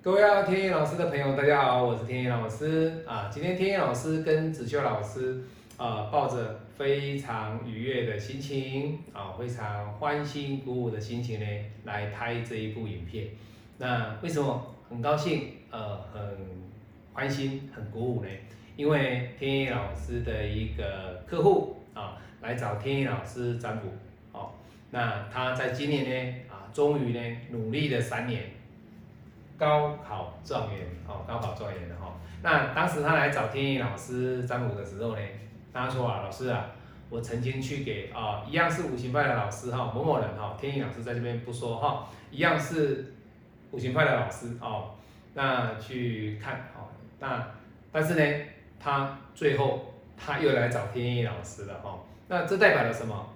各位啊天意老师的朋友，大家好，我是天意老师啊。今天天意老师跟子修老师啊，抱着非常愉悦的心情啊，非常欢欣鼓舞的心情呢，来拍这一部影片。那为什么很高兴？呃，很欢欣，很鼓舞呢？因为天意老师的一个客户啊，来找天意老师占卜。哦，那他在今年呢啊，终于呢努力了三年。高考状元，哦，高考状元的哈。那当时他来找天意老师占卜的时候呢，他说啊，老师啊，我曾经去给啊，一样是五行派的老师哈，某某人哈，天意老师在这边不说哈，一样是五行派的老师哦，那去看哦，那但是呢，他最后他又来找天意老师了哈，那这代表了什么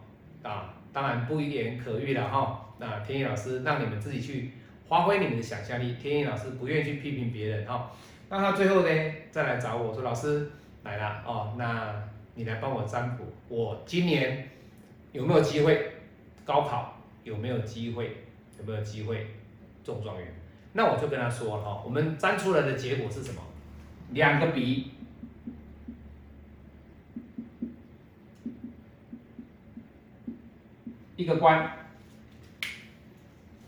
啊？当然不言可喻了哈。那天意老师让你们自己去。发挥你们的想象力，天意老师不愿意去批评别人哈。那他最后呢，再来找我说：“老师来了哦，那你来帮我占卜，我今年有没有机会高考？有没有机会？有没有机会中状元？”那我就跟他说了哈，我们占出来的结果是什么？两个笔，一个官。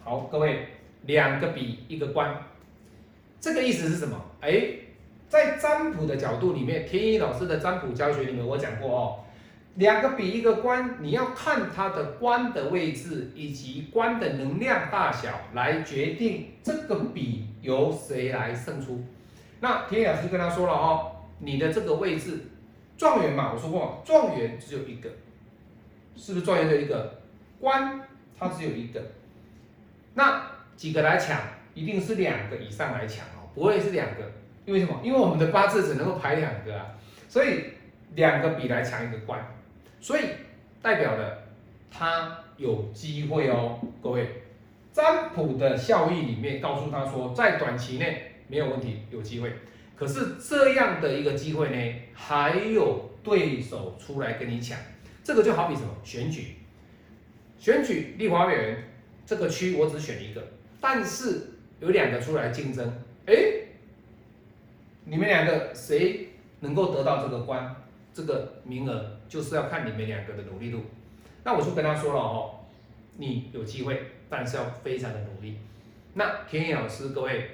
好，各位。两个比一个官，这个意思是什么？哎，在占卜的角度里面，天一老师的占卜教学里面，我讲过哦，两个比一个官，你要看它的官的位置以及官的能量大小来决定这个比由谁来胜出。那天一老师跟他说了哦，你的这个位置状元嘛，我说过状元只有一个，是不是状元只有一个？官它只有一个，那。几个来抢，一定是两个以上来抢哦，不会是两个，因为什么？因为我们的八字只能够排两个啊，所以两个比来抢一个官，所以代表了他有机会哦。各位，占卜的效益里面告诉他说，在短期内没有问题，有机会。可是这样的一个机会呢，还有对手出来跟你抢，这个就好比什么？选举，选举立法委员这个区，我只选一个。但是有两个出来竞争，哎，你们两个谁能够得到这个官，这个名额就是要看你们两个的努力度。那我就跟他说了哦，你有机会，但是要非常的努力。那天意老师，各位，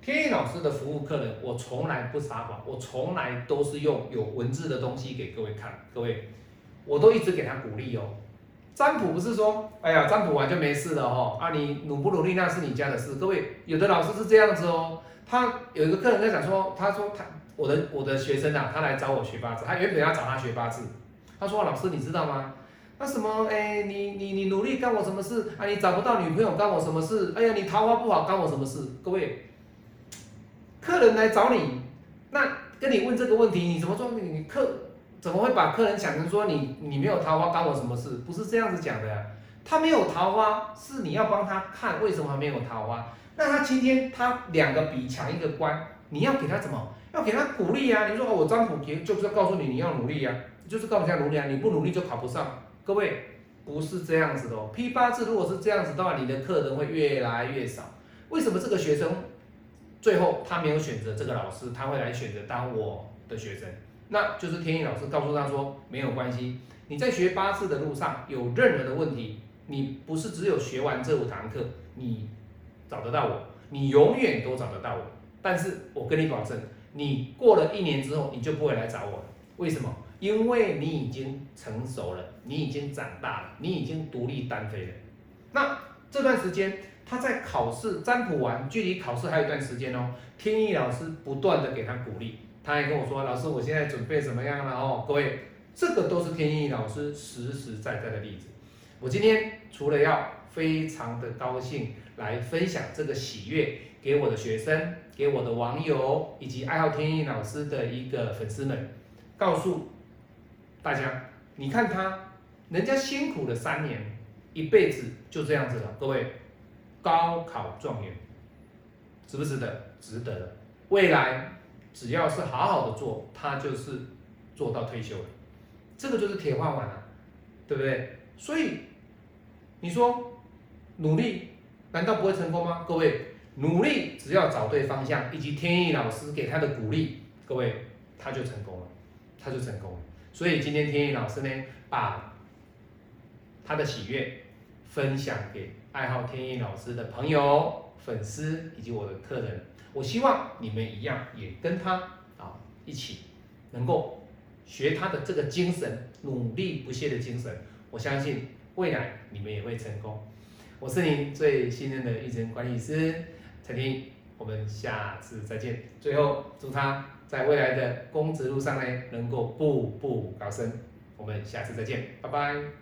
天意老师的服务客人，我从来不撒谎，我从来都是用有文字的东西给各位看，各位，我都一直给他鼓励哦。占卜不是说，哎呀，占卜完就没事了哦。啊，你努不努力那是你家的事。各位，有的老师是这样子哦。他有一个客人在讲说，他说他我的我的学生啊，他来找我学八字，他原本要找他学八字。他说老师你知道吗？那什么，哎，你你你努力干我什么事？啊，你找不到女朋友干我什么事？哎呀，你桃花不好干我什么事？各位，客人来找你，那跟你问这个问题，你怎么说？你客？怎么会把客人讲成说你你没有桃花干我什么事？不是这样子讲的呀。他没有桃花，是你要帮他看为什么没有桃花。那他今天他两个比抢一个官，你要给他怎么？要给他鼓励啊！你说哦我张普给就是要告诉你你要努力呀，就是告诉他努力啊！你不努力就考不上。各位不是这样子的哦。批八字如果是这样子的话，你的客人会越来越少。为什么这个学生最后他没有选择这个老师，他会来选择当我的学生？那就是天意老师告诉他说没有关系，你在学八字的路上有任何的问题，你不是只有学完这五堂课，你找得到我，你永远都找得到我。但是我跟你保证，你过了一年之后，你就不会来找我了。为什么？因为你已经成熟了，你已经长大了，你已经独立单飞了。那这段时间他在考试占卜完，距离考试还有一段时间哦。天意老师不断的给他鼓励。他还跟我说：“老师，我现在准备怎么样了？”哦，各位，这个都是天意老师实实在在的例子。我今天除了要非常的高兴来分享这个喜悦给我的学生、给我的网友以及爱好天意老师的一个粉丝们，告诉大家，你看他，人家辛苦了三年，一辈子就这样子了。各位，高考状元，值不值得？值得。未来。只要是好好的做，他就是做到退休了，这个就是铁饭碗了，对不对？所以你说努力难道不会成功吗？各位，努力只要找对方向，以及天意老师给他的鼓励，各位他就成功了，他就成功了。所以今天天意老师呢，把他的喜悦分享给爱好天意老师的朋友、粉丝以及我的客人。我希望你们一样，也跟他啊一起能够学他的这个精神，努力不懈的精神。我相信未来你们也会成功。我是您最信任的育成管理师陈婷，我们下次再见。最后祝他在未来的公职路上呢，能够步步高升。我们下次再见，拜拜。